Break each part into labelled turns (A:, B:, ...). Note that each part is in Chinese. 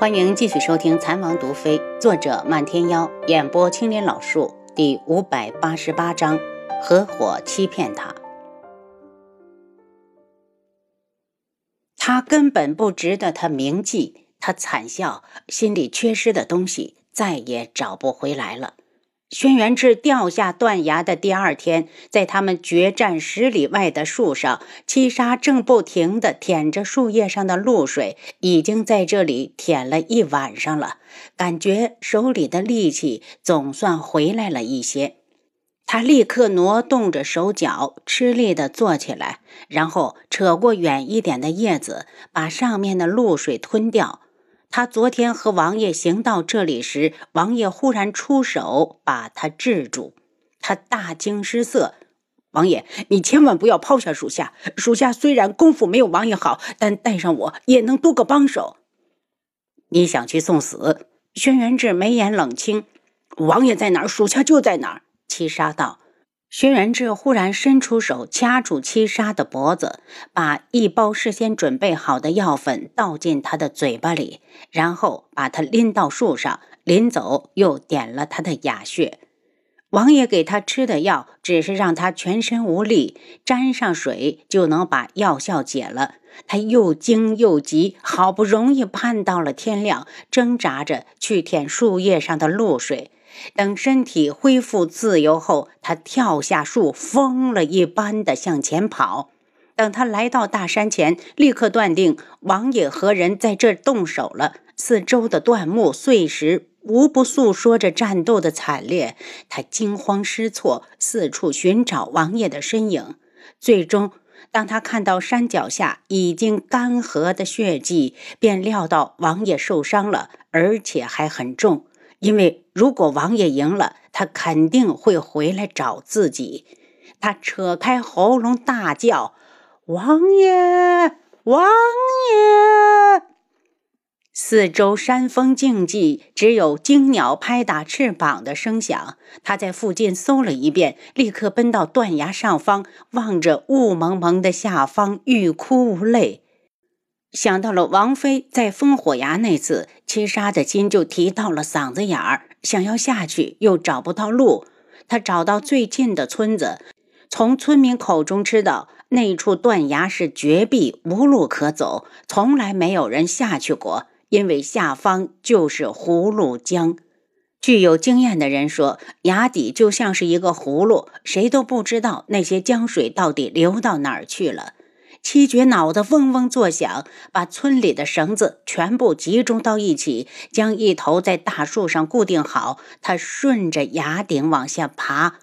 A: 欢迎继续收听《残王毒妃》，作者漫天妖，演播青莲老树，第五百八十八章：合伙欺骗他。他根本不值得他铭记。他惨笑，心里缺失的东西再也找不回来了。轩辕志掉下断崖的第二天，在他们决战十里外的树上，七杀正不停地舔着树叶上的露水，已经在这里舔了一晚上了，感觉手里的力气总算回来了一些。他立刻挪动着手脚，吃力地坐起来，然后扯过远一点的叶子，把上面的露水吞掉。他昨天和王爷行到这里时，王爷忽然出手把他制住，他大惊失色。王爷，你千万不要抛下属下。属下虽然功夫没有王爷好，但带上我也能多个帮手。你想去送死？轩辕志眉眼冷清。王爷在哪儿，属下就在哪儿。七杀道。轩辕志忽然伸出手掐住七杀的脖子，把一包事先准备好的药粉倒进他的嘴巴里，然后把他拎到树上。临走又点了他的哑穴。王爷给他吃的药只是让他全身无力，沾上水就能把药效解了。他又惊又急，好不容易盼到了天亮，挣扎着去舔树叶上的露水。等身体恢复自由后，他跳下树，疯了一般的向前跑。等他来到大山前，立刻断定王爷和人在这动手了。四周的断木碎石无不诉说着战斗的惨烈。他惊慌失措，四处寻找王爷的身影。最终，当他看到山脚下已经干涸的血迹，便料到王爷受伤了，而且还很重。因为如果王爷赢了，他肯定会回来找自己。他扯开喉咙大叫：“王爷，王爷！”四周山峰静寂，只有惊鸟拍打翅膀的声响。他在附近搜了一遍，立刻奔到断崖上方，望着雾蒙蒙的下方，欲哭无泪。想到了王妃在烽火崖那次，七杀的心就提到了嗓子眼儿，想要下去又找不到路。他找到最近的村子，从村民口中知道那处断崖是绝壁，无路可走，从来没有人下去过，因为下方就是葫芦江。具有经验的人说，崖底就像是一个葫芦，谁都不知道那些江水到底流到哪儿去了。七绝脑子嗡嗡作响，把村里的绳子全部集中到一起，将一头在大树上固定好。他顺着崖顶往下爬，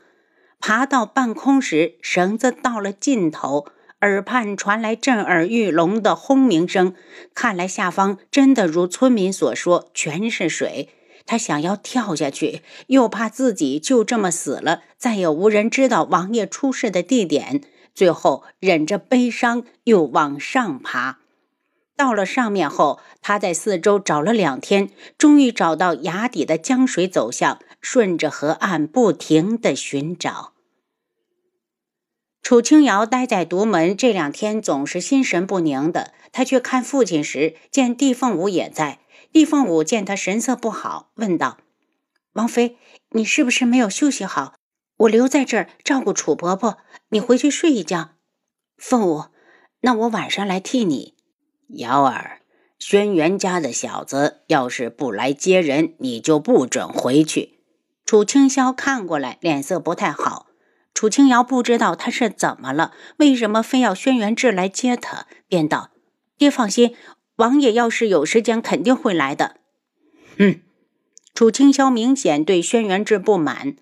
A: 爬到半空时，绳子到了尽头，耳畔传来震耳欲聋的轰鸣声。看来下方真的如村民所说，全是水。他想要跳下去，又怕自己就这么死了，再也无人知道王爷出事的地点。最后忍着悲伤，又往上爬。到了上面后，他在四周找了两天，终于找到崖底的江水走向，顺着河岸不停地寻找。楚清瑶待在独门这两天，总是心神不宁的。他去看父亲时，见帝凤舞也在。帝凤舞见他神色不好，问道：“王妃，你是不是没有休息好？我留在这儿照顾楚婆婆。”你回去睡一觉，凤舞，那我晚上来替你。
B: 瑶儿，轩辕家的小子要是不来接人，你就不准回去。
A: 楚清霄看过来，脸色不太好。楚清瑶不知道他是怎么了，为什么非要轩辕志来接他，便道：“爹放心，王爷要是有时间，肯定会来的。”
B: 哼！
A: 楚清霄明显对轩辕志不满。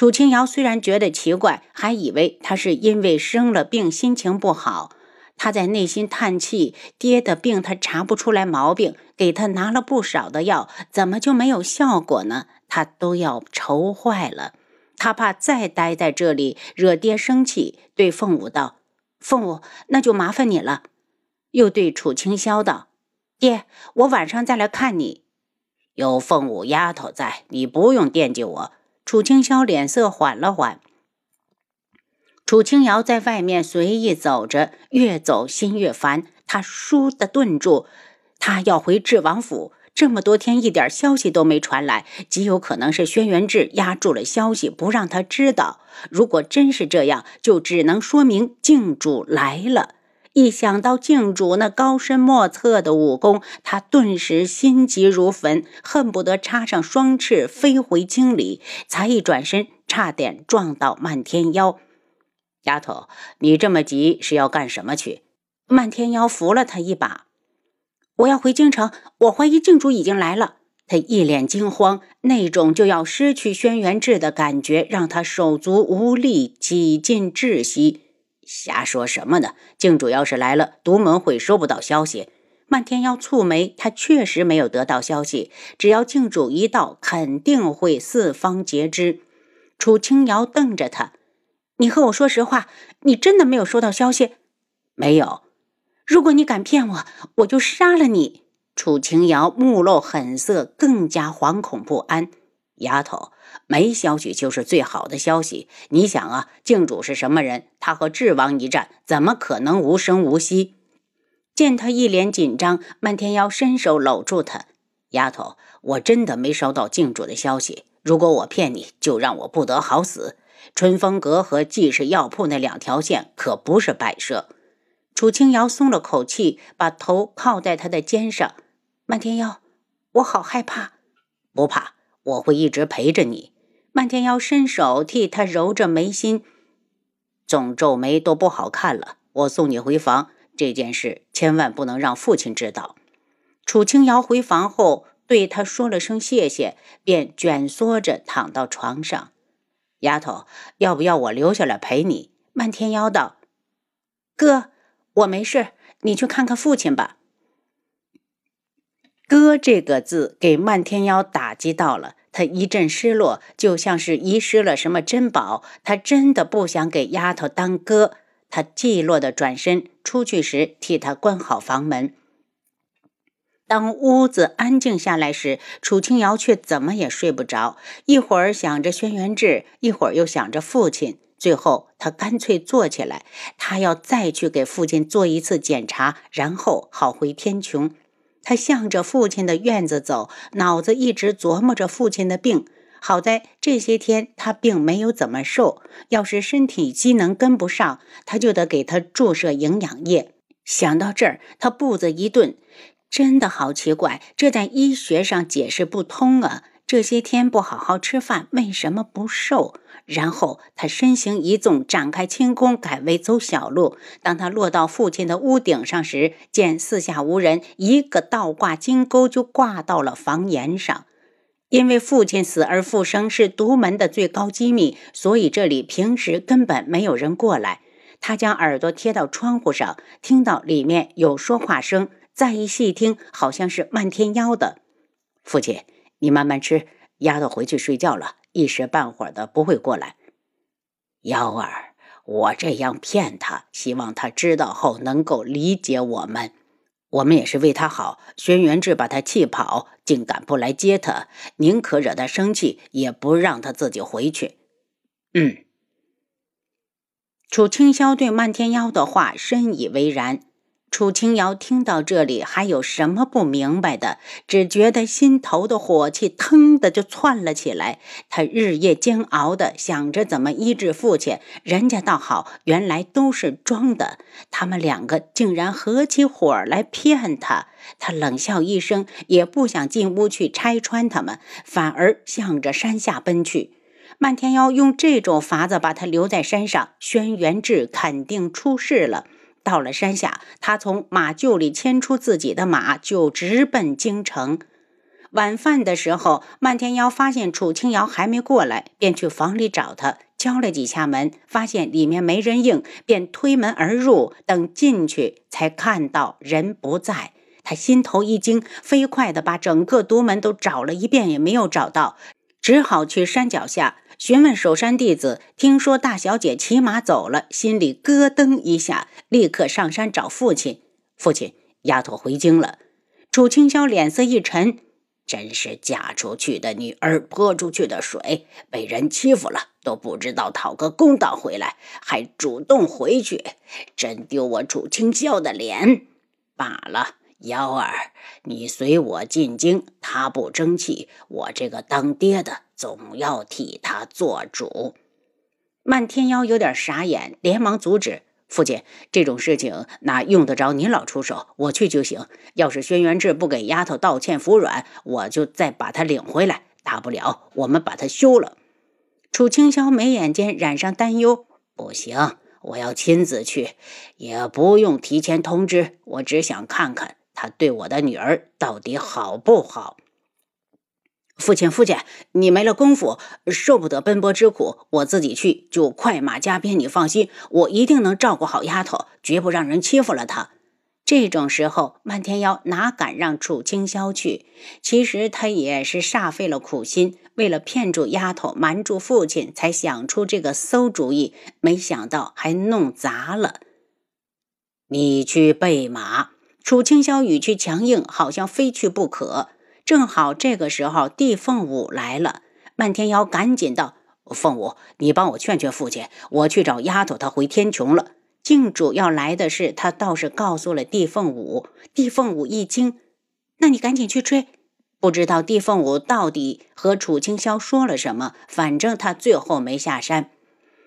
A: 楚清瑶虽然觉得奇怪，还以为他是因为生了病，心情不好。他在内心叹气：爹的病他查不出来毛病，给他拿了不少的药，怎么就没有效果呢？他都要愁坏了。他怕再待在这里惹爹生气，对凤舞道：“凤舞，那就麻烦你了。”又对楚清霄道：“爹，我晚上再来看你。
B: 有凤舞丫头在，你不用惦记我。”
A: 楚清霄脸色缓了缓。楚清瑶在外面随意走着，越走心越烦。他倏地顿住，他要回智王府。这么多天一点消息都没传来，极有可能是轩辕志压住了消息，不让他知道。如果真是这样，就只能说明靖主来了。一想到靖主那高深莫测的武功，他顿时心急如焚，恨不得插上双翅飞回京里。才一转身，差点撞到漫天妖。丫头，你这么急是要干什么去？漫天妖扶了他一把。我要回京城，我怀疑靖主已经来了。他一脸惊慌，那种就要失去轩辕志的感觉让他手足无力，几近窒息。瞎说什么呢？靖主要是来了，独门会收不到消息。漫天妖蹙眉，他确实没有得到消息。只要靖主一到，肯定会四方皆知。楚清瑶瞪着他：“你和我说实话，你真的没有收到消息？
B: 没有。”
A: 如果你敢骗我，我就杀了你！楚清瑶目露狠色，更加惶恐不安。
B: 丫头，没消息就是最好的消息。你想啊，靖主是什么人？他和智王一战，怎么可能无声无息？
A: 见他一脸紧张，漫天妖伸手搂住他。
B: 丫头，我真的没收到靖主的消息。如果我骗你，就让我不得好死。春风阁和济世药铺那两条线可不是摆设。
A: 楚清瑶松了口气，把头靠在他的肩上。漫天妖，我好害怕。
B: 不怕，我会一直陪着你。
A: 漫天妖伸手替他揉着眉心，
B: 总皱眉都不好看了。我送你回房，这件事千万不能让父亲知道。
A: 楚清瑶回房后，对他说了声谢谢，便蜷缩着躺到床上。
B: 丫头，要不要我留下来陪你？
A: 漫天妖道：“哥。”我没事，你去看看父亲吧。哥这个字给漫天妖打击到了，他一阵失落，就像是遗失了什么珍宝。他真的不想给丫头当哥。他寂落的转身出去时，替他关好房门。当屋子安静下来时，楚清瑶却怎么也睡不着，一会儿想着轩辕志，一会儿又想着父亲。最后，他干脆坐起来，他要再去给父亲做一次检查，然后好回天穹。他向着父亲的院子走，脑子一直琢磨着父亲的病。好在这些天他并没有怎么瘦，要是身体机能跟不上，他就得给他注射营养液。想到这儿，他步子一顿，真的好奇怪，这在医学上解释不通啊！这些天不好好吃饭，为什么不瘦？然后他身形一纵，展开轻功，改为走小路。当他落到父亲的屋顶上时，见四下无人，一个倒挂金钩就挂到了房檐上。因为父亲死而复生是独门的最高机密，所以这里平时根本没有人过来。他将耳朵贴到窗户上，听到里面有说话声，再一细听，好像是漫天妖的。
B: 父亲。你慢慢吃，丫头回去睡觉了，一时半会儿的不会过来。幺儿，我这样骗他，希望他知道后能够理解我们。我们也是为他好。轩辕志把他气跑，竟敢不来接他，宁可惹他生气，也不让他自己回去。
A: 嗯。楚清霄对漫天妖的话深以为然。楚清瑶听到这里，还有什么不明白的？只觉得心头的火气腾的就窜了起来。他日夜煎熬的想着怎么医治父亲，人家倒好，原来都是装的。他们两个竟然合起伙来骗他。他冷笑一声，也不想进屋去拆穿他们，反而向着山下奔去。漫天妖用这种法子把他留在山上，轩辕志肯定出事了。到了山下，他从马厩里牵出自己的马，就直奔京城。晚饭的时候，漫天妖发现楚清瑶还没过来，便去房里找他，敲了几下门，发现里面没人应，便推门而入。等进去，才看到人不在，他心头一惊，飞快地把整个独门都找了一遍，也没有找到，只好去山脚下。询问守山弟子，听说大小姐骑马走了，心里咯噔一下，立刻上山找父亲。父亲，丫头回京了。楚清霄脸色一沉，真是嫁出去的女儿泼出去的水，被人欺负了都不知道讨个公道回来，还主动回去，真丢我楚清霄的脸。罢了，
B: 幺儿，你随我进京，他不争气，我这个当爹的总要替他做主。
A: 漫天妖有点傻眼，连忙阻止父亲：“这种事情哪用得着您老出手？我去就行。要是轩辕志不给丫头道歉服软，我就再把她领回来。大不了我们把她休了。”
B: 楚清霄眉眼间染上担忧：“不行，我要亲自去，也不用提前通知。我只想看看。”他对我的女儿到底好不好？
A: 父亲，父亲，你没了功夫，受不得奔波之苦，我自己去就快马加鞭。你放心，我一定能照顾好丫头，绝不让人欺负了她。
B: 这种时候，漫天妖哪敢让楚清霄去？其实他也是煞费了苦心，为了骗住丫头，瞒住父亲，才想出这个馊主意。没想到还弄砸了。你去备马。楚清霄语气强硬，好像非去不可。正好这个时候，帝凤舞来了。漫天妖赶紧道：“凤舞，你帮我劝劝父亲，我去找丫头，她回天穹了。”靖主要来的事，他倒是告诉了帝凤舞。帝凤舞一惊：“那你赶紧去追。”不知道帝凤舞到底和楚清霄说了什么，反正他最后没下山。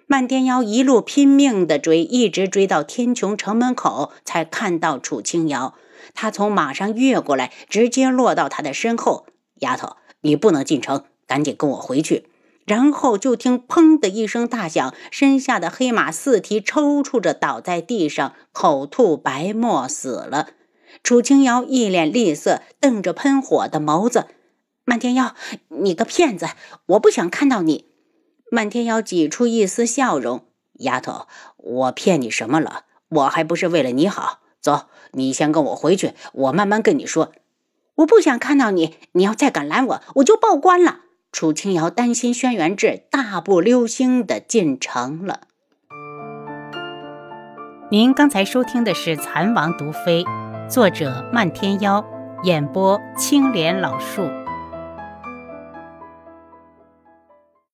B: 漫天妖一路拼命地追，一直追到天穹城门口，才看到楚清瑶。他从马上越过来，直接落到他的身后。丫头，你不能进城，赶紧跟我回去。然后就听“砰”的一声大响，身下的黑马四蹄抽搐着倒在地上，口吐白沫死了。楚清瑶一脸厉色，瞪着喷火的眸子：“漫天妖，你个骗子！我不想看到你。”漫天妖挤出一丝笑容：“丫头，我骗你什么了？我还不是为了你好。走，你先跟我回去，我慢慢跟你说。我不想看到你，你要再敢拦我，我就报官了。”楚青瑶担心轩辕志大步流星的进城了。
A: 您刚才收听的是《蚕王毒妃》，作者漫天妖，演播青莲老树。